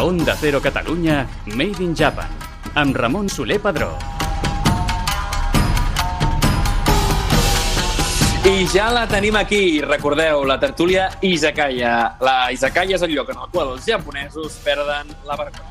Onda Cero Catalunya, Made in Japan, amb Ramon Soler Padró. I ja la tenim aquí, recordeu, la tertúlia Izakaya. La Izakaya és el lloc en el qual els japonesos perden la vergonya.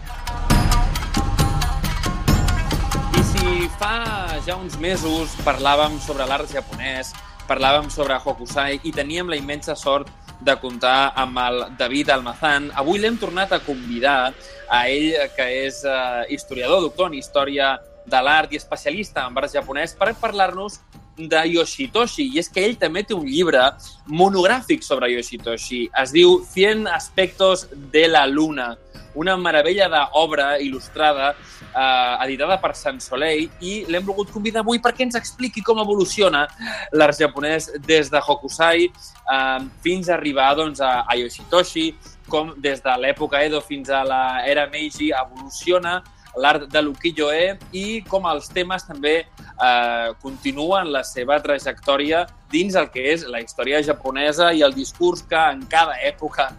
I si fa ja uns mesos parlàvem sobre l'art japonès, parlàvem sobre Hokusai i teníem la immensa sort de comptar amb el David Almazán. Avui l'hem tornat a convidar a ell, que és uh, historiador, doctor en història de l'art i especialista en art japonès, per parlar-nos de Yoshitoshi. I és que ell també té un llibre monogràfic sobre Yoshitoshi. Es diu 100 aspectos de la luna, una meravella d'obra il·lustrada eh, editada per Sant Soleil i l'hem volgut convidar avui perquè ens expliqui com evoluciona l'art japonès des de Hokusai eh, fins a arribar doncs, a, Yoshitoshi, com des de l'època Edo fins a l'era Meiji evoluciona l'art de l'ukiyo-e i com els temes també eh, continuen la seva trajectòria dins el que és la història japonesa i el discurs que en cada època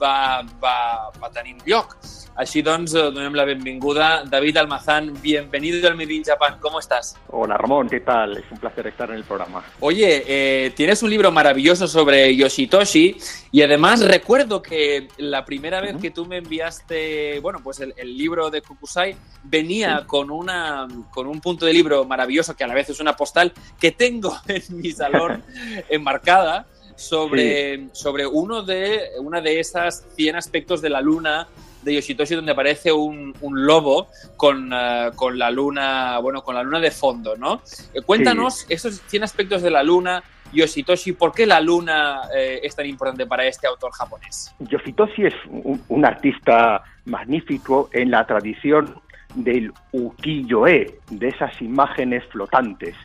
va, va, va tenir lloc. Així doncs, eh, donem la benvinguda. David Almazán, bienvenido al Made in Japan. ¿Cómo estás? Hola Ramón, ¿qué tal? Es un placer estar en el programa. Oye, eh, tienes un libro maravilloso sobre Yoshitoshi y además recuerdo que la primera vez que tú me enviaste, bueno, pues el, el libro de Kukusai venía sí. con, una, con un punto de libro maravilloso que a la vez es una postal que tengo en mi salón enmarcada sobre, sí. sobre uno de, una de esas 100 aspectos de la luna de Yoshitoshi donde aparece un, un lobo con, uh, con, la luna, bueno, con la luna de fondo, ¿no? Eh, cuéntanos sí. esos 100 aspectos de la luna, Yoshitoshi, ¿por qué la luna eh, es tan importante para este autor japonés? Yoshitoshi es un, un artista magnífico en la tradición del ukiyo-e, de esas imágenes flotantes,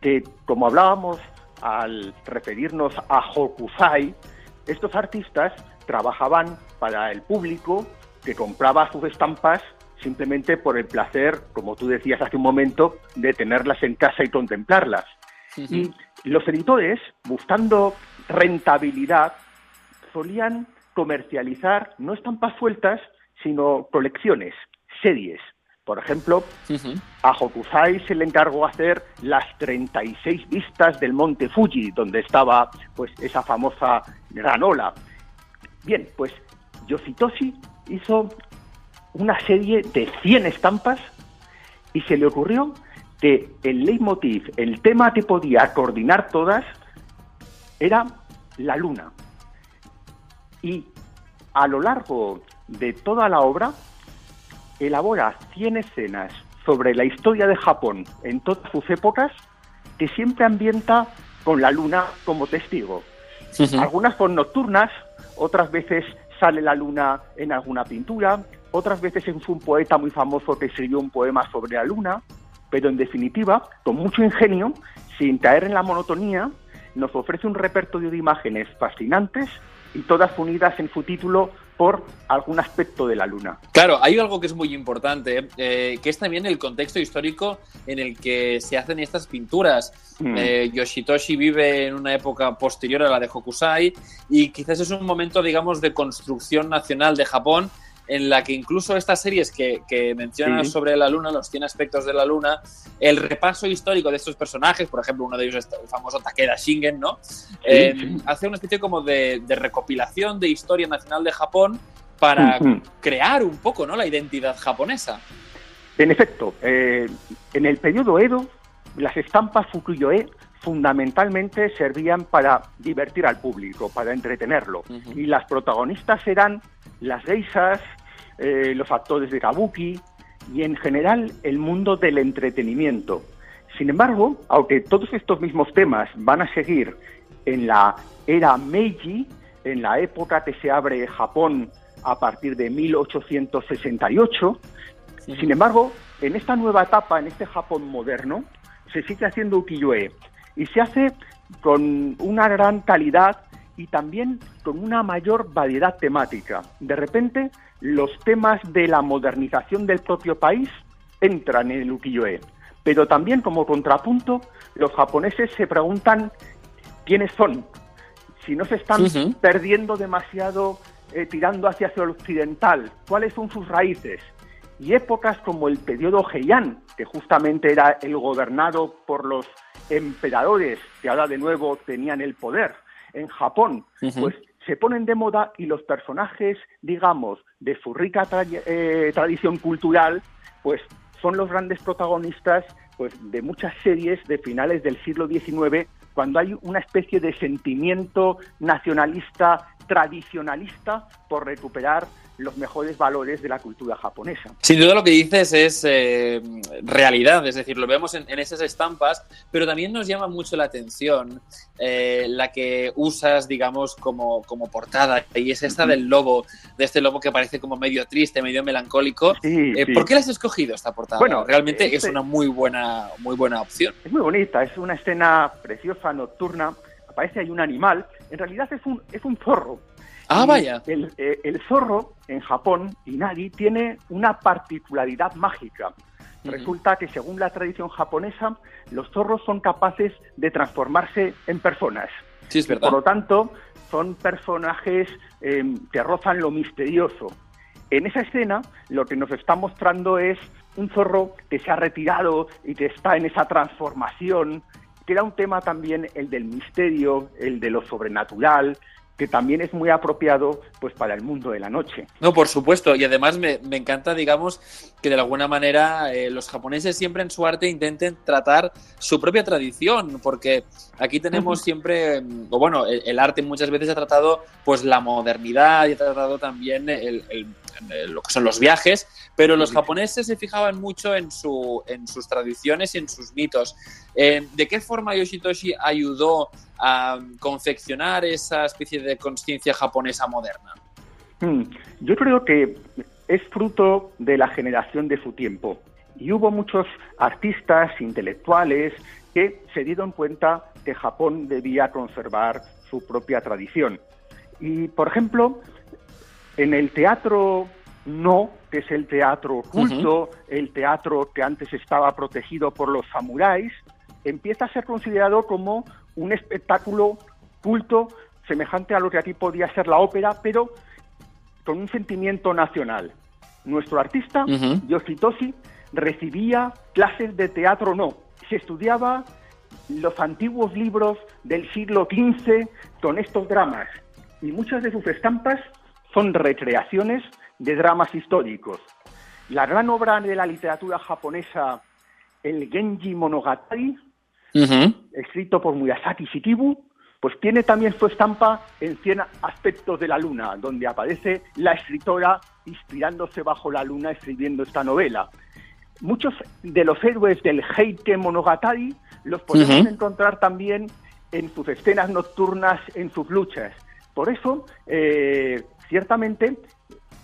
que como hablábamos al referirnos a Hokusai, estos artistas trabajaban para el público que compraba sus estampas simplemente por el placer, como tú decías hace un momento, de tenerlas en casa y contemplarlas. Sí, sí. Y los editores, buscando rentabilidad, solían comercializar no estampas sueltas, sino colecciones, series. Por ejemplo, uh -huh. a Hokusai se le encargó hacer las 36 vistas del monte Fuji, donde estaba pues esa famosa granola. Bien, pues Yoshitoshi hizo una serie de 100 estampas y se le ocurrió que el leitmotiv, el tema que podía coordinar todas, era la luna. Y a lo largo de toda la obra, elabora 100 escenas sobre la historia de Japón en todas sus épocas que siempre ambienta con la luna como testigo. Algunas son nocturnas, otras veces sale la luna en alguna pintura, otras veces es un poeta muy famoso que escribió un poema sobre la luna, pero en definitiva, con mucho ingenio, sin caer en la monotonía, nos ofrece un repertorio de imágenes fascinantes y todas unidas en su título por algún aspecto de la luna. Claro, hay algo que es muy importante, eh, que es también el contexto histórico en el que se hacen estas pinturas. Mm. Eh, Yoshitoshi vive en una época posterior a la de Hokusai y quizás es un momento, digamos, de construcción nacional de Japón en la que incluso estas series que, que mencionan sí. sobre la luna, los 100 aspectos de la luna, el repaso histórico de estos personajes, por ejemplo, uno de ellos es el famoso Takeda Shingen, ¿no? Sí, eh, sí. Hace una especie como de, de, recopilación de historia nacional de Japón para uh -huh. crear un poco, ¿no? La identidad japonesa. En efecto, eh, en el periodo Edo, las estampas Fukuyo-e fundamentalmente servían para divertir al público, para entretenerlo. Uh -huh. Y las protagonistas eran las geisas, eh, los actores de kabuki y en general el mundo del entretenimiento. Sin embargo, aunque todos estos mismos temas van a seguir en la era Meiji, en la época que se abre Japón a partir de 1868, sí. sin embargo, en esta nueva etapa, en este Japón moderno, se sigue haciendo ukiyo-e y se hace con una gran calidad y también con una mayor variedad temática. De repente, los temas de la modernización del propio país entran en el ukiyo-e, pero también como contrapunto, los japoneses se preguntan quiénes son, si no se están perdiendo demasiado eh, tirando hacia el occidental, cuáles son sus raíces. Y épocas como el periodo Heian, que justamente era el gobernado por los emperadores que ahora de nuevo tenían el poder en Japón, pues se ponen de moda y los personajes, digamos, de su rica eh, tradición cultural, pues son los grandes protagonistas pues, de muchas series de finales del siglo XIX, cuando hay una especie de sentimiento nacionalista, tradicionalista, por recuperar los mejores valores de la cultura japonesa. Sin duda lo que dices es eh, realidad, es decir, lo vemos en, esas estampas, pero también nos llama mucho la atención eh, la que usas, digamos, como, como portada, y es esta del lobo, de este lobo que parece como medio triste, medio melancólico. Eh, ¿Por qué la has escogido esta portada? Bueno, realmente es una muy buena, muy buena opción. Es muy bonita, es una escena preciosa, nocturna, aparece ahí un animal, en realidad es un, es un zorro Ah, vaya. Eh, el, zorro en Japón, Inari, tiene una particularidad mágica. Resulta que según la tradición japonesa, los zorros son capaces de transformarse en personas. Sí, es verdad. Por lo tanto, son personajes em, que rozan lo misterioso. En esa escena, lo que nos está mostrando es un zorro que se ha retirado y que está en esa transformación, que era un tema también el del misterio, el de lo sobrenatural, que también es muy apropiado pues para el mundo de la noche. No, por supuesto, y además me, encanta, digamos, que de alguna manera eh, los japoneses siempre en su arte intenten tratar su propia tradición, porque aquí tenemos siempre, mm, o bueno, el, arte muchas veces ha tratado pues la modernidad y ha tratado también el, lo que son los viajes, pero los japoneses se fijaban mucho en, su, en sus tradiciones y en sus mitos. Eh, ¿De qué forma Yoshitoshi ayudó a confeccionar esa especie de conciencia japonesa moderna? Hmm, yo creo que es fruto de la generación de su tiempo. Y hubo muchos artistas, intelectuales, que se dieron cuenta que Japón debía conservar su propia tradición. Y, por ejemplo, en el teatro no, que es el teatro culto, el teatro que antes estaba protegido por los samuráis, empieza a ser considerado como un espectáculo culto semejante a lo que aquí podía ser la ópera, pero con un sentimiento nacional. Nuestro artista, Yoshitoshi, recibía clases de teatro no. Se estudiaba los antiguos libros del siglo XV con estos dramas y muchas de sus estampas son recreaciones de dramas históricos. La gran obra de la literatura japonesa, el Genji Monogatari, escrito por Murasaki Shikibu, pues tiene también su estampa en 100 aspectos de la luna, donde aparece la escritora inspirándose bajo la luna escribiendo esta novela. Muchos de los héroes del Heike Monogatari los podemos encontrar también en sus escenas nocturnas, en sus luchas. Por eso, eh, ciertamente,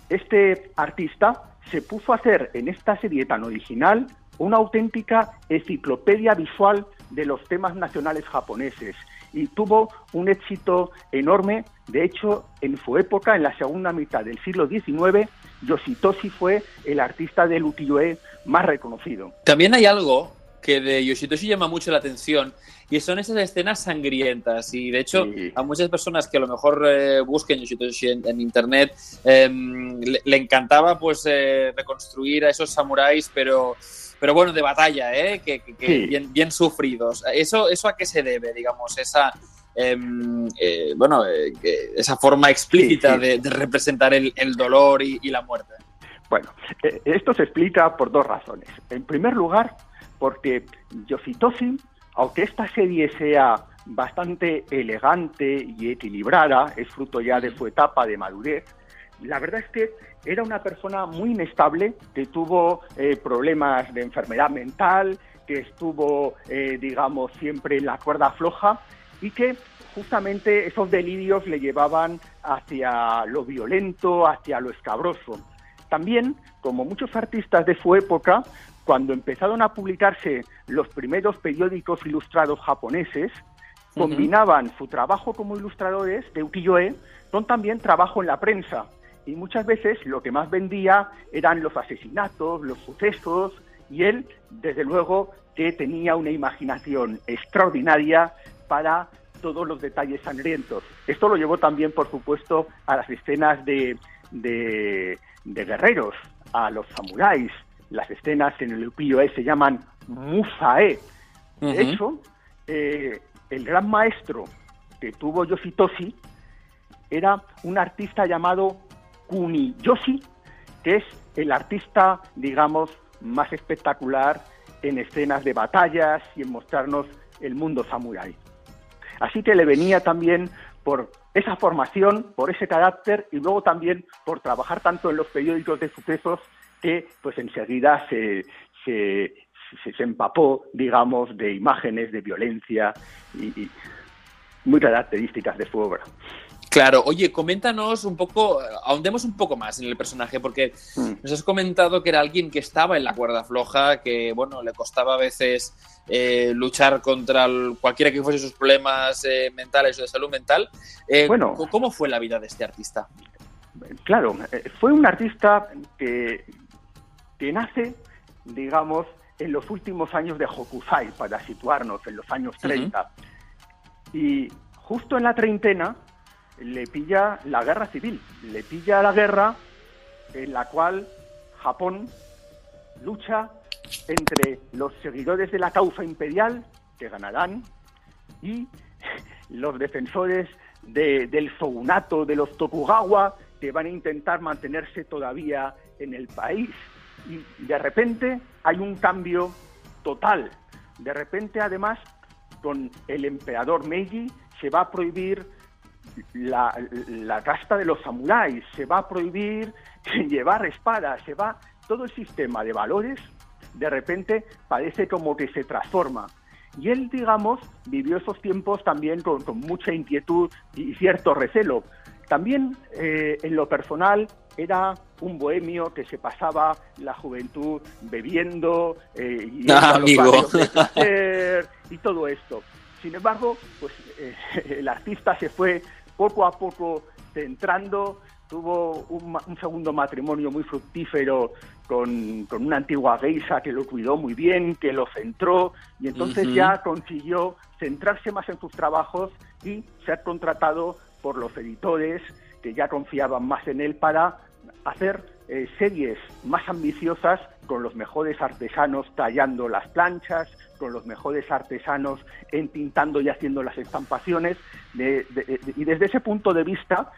este artista se puso a hacer en esta serie tan original una auténtica enciclopedia visual de los temas nacionales japoneses y tuvo un éxito enorme. De hecho, en su época, en la segunda mitad del siglo XIX, Yoshitoshi fue el artista del ukiyo-e más reconocido. También hay algo que de Yoshitoshi llama mucho la atención y son esas escenas sangrientas. Y de hecho, a muchas personas que a lo mejor eh, busquen Yoshitoshi en, internet, em, le, encantaba pues eh, reconstruir a esos samuráis, pero, pero bueno, de batalla, ¿eh? que, bien, bien, sufridos. ¿Eso, ¿Eso a qué se debe, digamos, esa... Em, bueno, esa forma explícita De, representar el, dolor y, y la muerte. Bueno, esto se explica por dos razones. En primer lugar, porque Yoshitoshi, aunque esta serie sea bastante elegante y equilibrada, es fruto ya de su etapa de madurez, la verdad es que era una persona muy inestable, que tuvo eh, problemas de enfermedad mental, que estuvo, eh, digamos, siempre en la cuerda floja y que justamente esos delirios le llevaban hacia lo violento, hacia lo escabroso. También, como muchos artistas de su época, cuando empezaron a publicarse los primeros periódicos ilustrados japoneses, combinaban su trabajo como ilustradores de ukiyo-e con también trabajo en la prensa. Y muchas veces lo que más vendía eran los asesinatos, los sucesos, y él, desde luego, que tenía una imaginación extraordinaria para todos los detalles sangrientos. Esto lo llevó también, por supuesto, a las escenas de, de, guerreros, a los samuráis. Las escenas en el ukiyo-e se llaman musae. De hecho, eh, el gran maestro que tuvo Yoshitoshi era un artista llamado Kuniyoshi, que es el artista, digamos, más espectacular en escenas de batallas y en mostrarnos el mundo samurái. Así que le venía también por esa formación, por ese carácter y luego también por trabajar tanto en los periódicos de sucesos que pues enseguida se, se, se, empapó, digamos, de imágenes de violencia y muy características de su obra. Claro, oye, coméntanos un poco, ahondemos un poco más en el personaje, porque mm. nos has comentado que era alguien que estaba en la cuerda floja, que bueno, le costaba a veces eh, luchar contra cualquiera que fuese sus problemas eh, mentales o de salud mental. Eh, bueno, ¿cómo fue la vida de este artista? Claro, fue un artista que, que nace, digamos, en los últimos años de Hokusai, para situarnos en los años 30. Y justo en la treintena, le pilla la guerra civil, le pilla la guerra en la cual Japón lucha entre los seguidores de la causa imperial, que ganarán, y los defensores del shogunato de los Tokugawa, que van a intentar mantenerse todavía en el país. Y de repente hay un cambio total. De repente, además, con el emperador Meiji se va a prohibir la, la casta de los samuráis, se va a prohibir llevar espadas, se va todo el sistema de valores de repente parece como que se transforma. Y él, digamos, vivió esos tiempos también con, mucha inquietud y cierto recelo. También eh, en lo personal era un bohemio que se pasaba la juventud bebiendo eh, y, ah, y todo esto. Sin embargo, pues eh, el artista se fue poco a poco centrando, tuvo un, segundo matrimonio muy fructífero con, una antigua geisa que lo cuidó muy bien, que lo centró y entonces ya consiguió centrarse más en sus trabajos y ser contratado por los editores que ya confiaban más en él para hacer eh, series más ambiciosas con los mejores artesanos tallando las planchas, con los mejores artesanos entintando y haciendo las estampaciones. y desde ese punto de vista,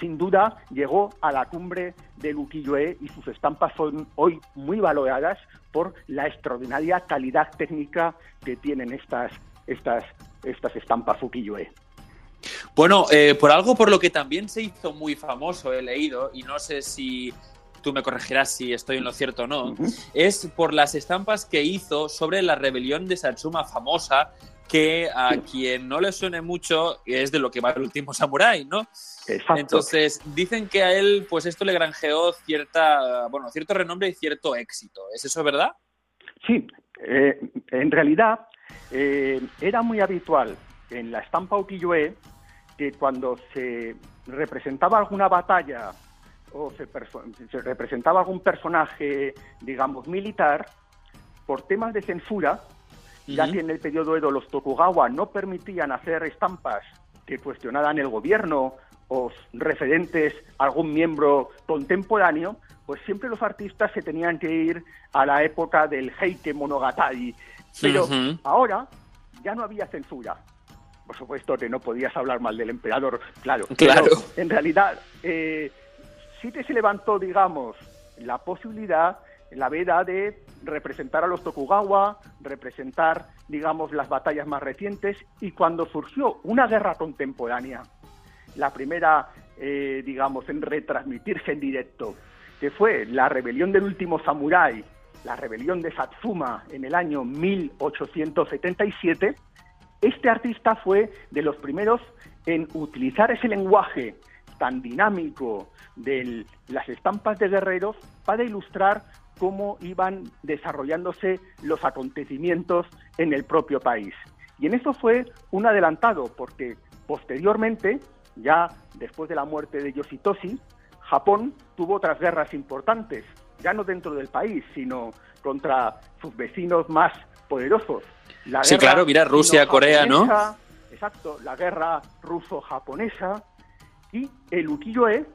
sin duda, llegó a la cumbre del ukiyo-e y sus estampas son hoy muy valoradas por la extraordinaria calidad técnica que tienen estas, estas, estas estampas ukiyo-e. Bueno, eh, por algo por lo que también se hizo muy famoso, he leído, y no sé si tú me corregirás si estoy en lo cierto o no, es por las estampas que hizo sobre la rebelión de Satsuma famosa, que a quien no le suene mucho es de lo que va el último samurái, ¿no? Exacto. Entonces, dicen que a él, pues esto le granjeó cierta, bueno, cierto renombre y cierto éxito. ¿Es eso verdad? Sí, eh, en realidad eh, era muy habitual en la estampa ukiyo-e que cuando se representaba alguna batalla o se, representaba algún personaje, digamos, militar, por temas de censura, ya que en el periodo Edo los Tokugawa no permitían hacer estampas que cuestionaran el gobierno o referentes a algún miembro contemporáneo, pues siempre los artistas se tenían que ir a la época del Heike Monogatari. Pero ahora ya no había censura por supuesto que no podías hablar mal del emperador, claro. Claro. en realidad, eh, sí que se levantó, digamos, la posibilidad, la veda de representar a los Tokugawa, representar, digamos, las batallas más recientes, y cuando surgió una guerra contemporánea, la primera, eh, digamos, en retransmitirse en directo, que fue la rebelión del último samurái, la rebelión de Satsuma en el año 1877, este artista fue de los primeros en utilizar ese lenguaje tan dinámico de las estampas de guerreros para ilustrar cómo iban desarrollándose los acontecimientos en el propio país. Y en eso fue un adelantado, porque posteriormente, ya después de la muerte de Yoshitoshi, Japón tuvo otras guerras importantes, ya no dentro del país, sino contra sus vecinos más poderosos, sí, claro, mira, Rusia, Corea, ¿no? exacto, la guerra ruso-japonesa, y el ukiyo-e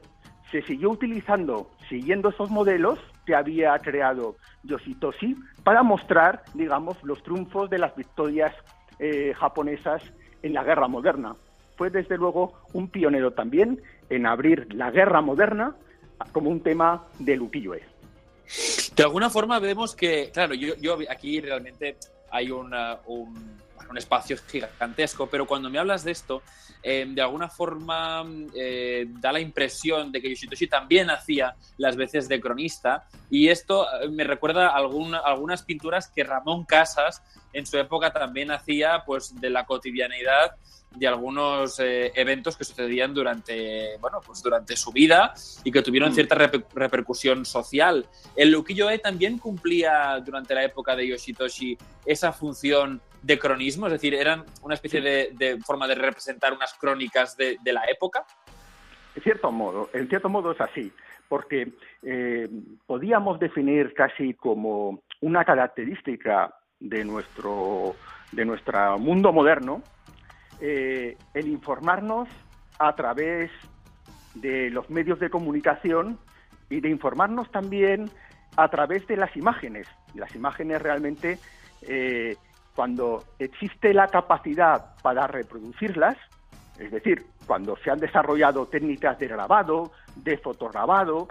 se siguió utilizando siguiendo esos modelos que había creado Yoshitoshi para mostrar, digamos, los triunfos de las victorias eh, japonesas en la guerra moderna. Fue desde luego un pionero también en abrir la guerra moderna como un tema del ukiyo-e. De alguna forma vemos que, claro, yo, aquí realmente hay un, un espacio gigantesco, pero cuando me hablas de esto, eh, de alguna forma eh, da la impresión de que Yoshitoshi también hacía las veces de cronista y esto eh, me recuerda algunas pinturas que Ramón Casas en su época también hacía pues de la cotidianidad de algunos eventos que sucedían durante, bueno, pues durante su vida y que tuvieron mm. cierta repercusión social. El ukiyo-e también cumplía durante la época de Yoshitoshi esa función de cronismo, es decir, eran una especie de, forma de representar unas crónicas de, la época. En cierto modo, en cierto modo es así, porque eh, podíamos definir casi como una característica de nuestro, de nuestro mundo moderno eh, el informarnos a través de los medios de comunicación y de informarnos también a través de las imágenes. Las imágenes realmente eh, cuando existe la capacidad para reproducirlas, es decir, cuando se han desarrollado técnicas de grabado, de fotograbado,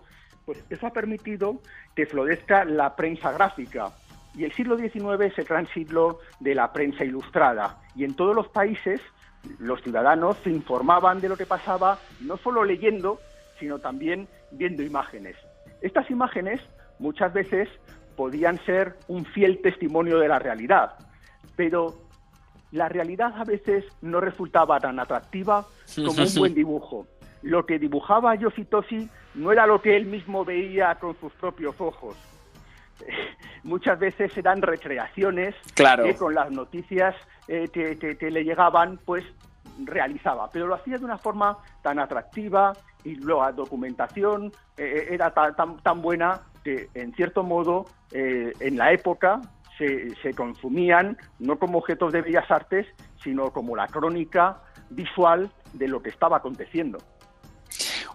pues eso ha permitido que florezca la prensa gráfica. Y el siglo XIX es el gran siglo de la prensa ilustrada. Y en todos los países los ciudadanos se informaban de lo que pasaba, no solo leyendo, sino también viendo imágenes. Estas imágenes muchas veces podían ser un fiel testimonio de la realidad pero la realidad a veces no resultaba tan atractiva como un buen dibujo. Lo que dibujaba Yoshitoshi no era lo que él mismo veía con sus propios ojos. Muchas veces eran recreaciones que con las noticias eh, que, le llegaban, pues realizaba, pero lo hacía de una forma tan atractiva y la documentación eh, era tan, tan, buena que, en cierto modo, eh, en la época se, consumían no como objetos de bellas artes, sino como la crónica visual de lo que estaba aconteciendo.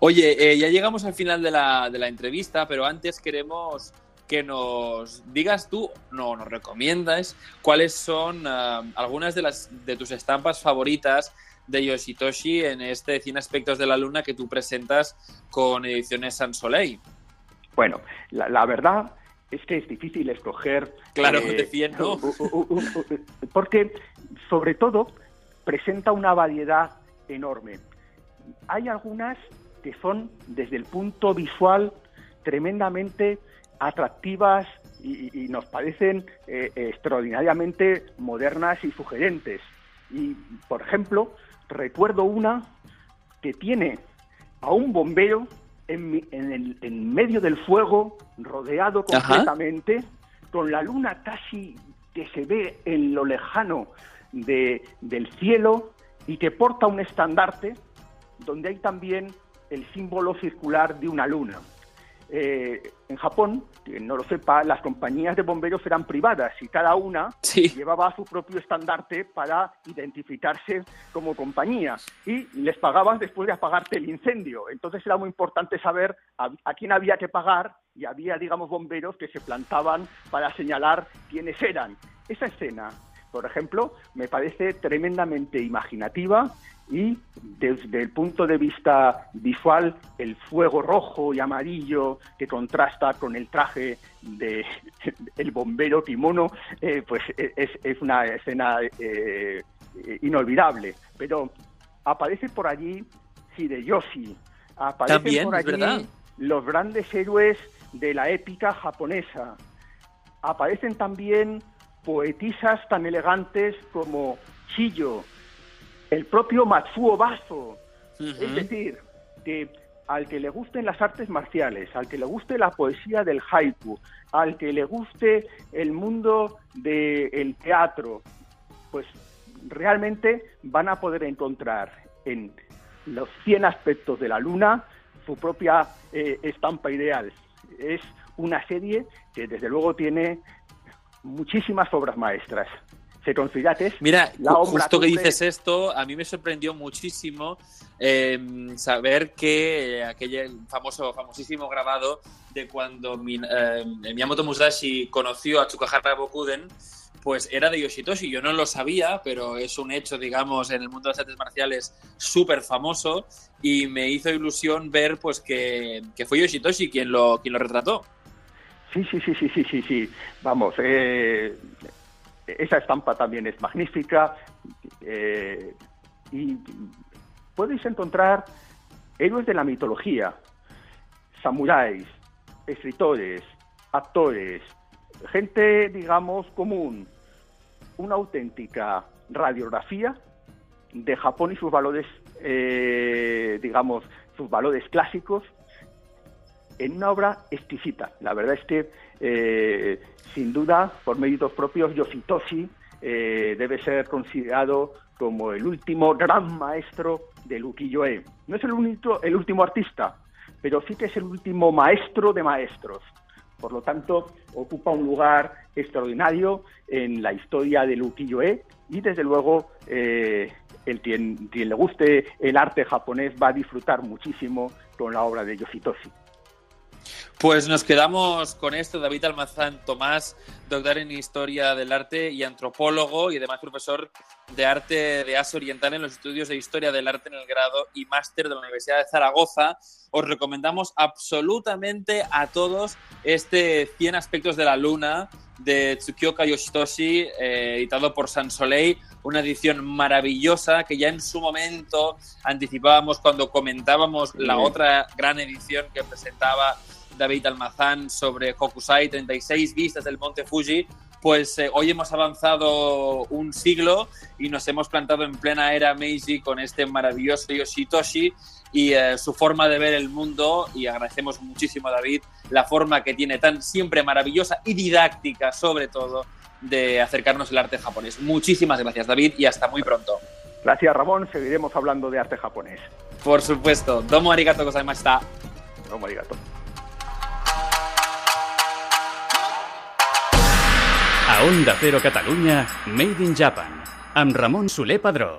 Oye, eh, ya llegamos al final de la, de la, entrevista, pero antes queremos que nos digas tú, no, nos recomiendas cuáles son eh, algunas de, las, de tus estampas favoritas de Yoshitoshi en este 100 aspectos de la luna que tú presentas con Ediciones San Soleil. Bueno, la, la verdad es que es difícil escoger. Claro, eh, porque, sobre todo, presenta una variedad enorme. Hay algunas que son, desde el punto visual, tremendamente atractivas y, nos parecen eh, extraordinariamente modernas y sugerentes. Y, por ejemplo, recuerdo una que tiene a un bombero en, medio del fuego, rodeado completamente, con la luna casi que se ve en lo lejano de, del cielo y que porta un estandarte donde hay también el símbolo circular de una luna. Eh, en Japón, quien no lo sepa, las compañías de bomberos eran privadas y cada una llevaba su propio estandarte para identificarse como compañía y les pagaban después de apagarte el incendio. Entonces era muy importante saber a, a quién había que pagar y había, digamos, bomberos que se plantaban para señalar quiénes eran. Esa escena por ejemplo, me parece tremendamente imaginativa y desde el punto de vista visual, el fuego rojo y amarillo que contrasta con el traje de el bombero kimono, eh, pues es, una escena eh, inolvidable. Pero aparece por allí Hideyoshi, aparecen por allí los grandes héroes de la épica japonesa, aparecen también poetisas tan elegantes como Chiyo, el propio Matsuo Baso. Es decir, que al que le gusten las artes marciales, al que le guste la poesía del haiku, al que le guste el mundo del teatro, pues realmente van a poder encontrar en los 100 aspectos de la luna su propia eh, estampa ideal. Es una serie que desde luego tiene muchísimas obras maestras. Mira, justo que dices esto, a mí me sorprendió muchísimo eh, saber que aquel famoso, famosísimo grabado de cuando eh, Miyamoto Musashi conoció a Tsukahara Bokuden, pues era de Yoshitoshi. Yo no lo sabía, pero es un hecho, digamos, en el mundo de las artes marciales súper famoso y me hizo ilusión ver pues que, fue Yoshitoshi quien lo, quien lo retrató. Sí, sí, sí, sí, sí, sí, sí. Vamos, eh, esa estampa también es magnífica eh, y podéis encontrar héroes de la mitología, samuráis, escritores, actores, gente, digamos, común, una auténtica radiografía de Japón y sus valores, eh, digamos, sus valores clásicos en una obra exquisita. La verdad es que, eh, sin duda, por méritos propios, Yoshitoshi eh, debe ser considerado como el último gran maestro del ukiyo-e. No es el, único, el último artista, pero sí que es el último maestro de maestros. Por lo tanto, ocupa un lugar extraordinario en la historia del ukiyo-e y, desde luego, eh, el quien, quien le guste el arte japonés va a disfrutar muchísimo con la obra de Yoshitoshi. Pues nos quedamos con esto. David Almazán Tomás, doctor en Historia del Arte y antropólogo y además profesor de Arte de Asia Oriental en los estudios de Historia del Arte en el grado y máster de la Universidad de Zaragoza. Os recomendamos absolutamente a todos este 100 aspectos de la luna de Tsukioka Yoshitoshi, eh, editado por San Soleil, una edición maravillosa que ya en su momento anticipábamos cuando comentábamos la otra gran edición que presentaba David Almazán sobre Hokusai, 36 vistas del Monte Fuji, pues eh, hoy hemos avanzado un siglo y nos hemos plantado en plena era Meiji con este maravilloso Yoshitoshi y eh, su forma de ver el mundo y agradecemos muchísimo a David la forma que tiene tan siempre maravillosa y didáctica sobre todo de acercarnos al arte japonés. Muchísimas gracias David y hasta muy pronto. Gracias Ramón, seguiremos hablando de arte japonés. Por supuesto. Domo arigato gozaimashita. Domo arigato. A Onda Cero Catalunya, Made in Japan, amb Ramon Soler Padró.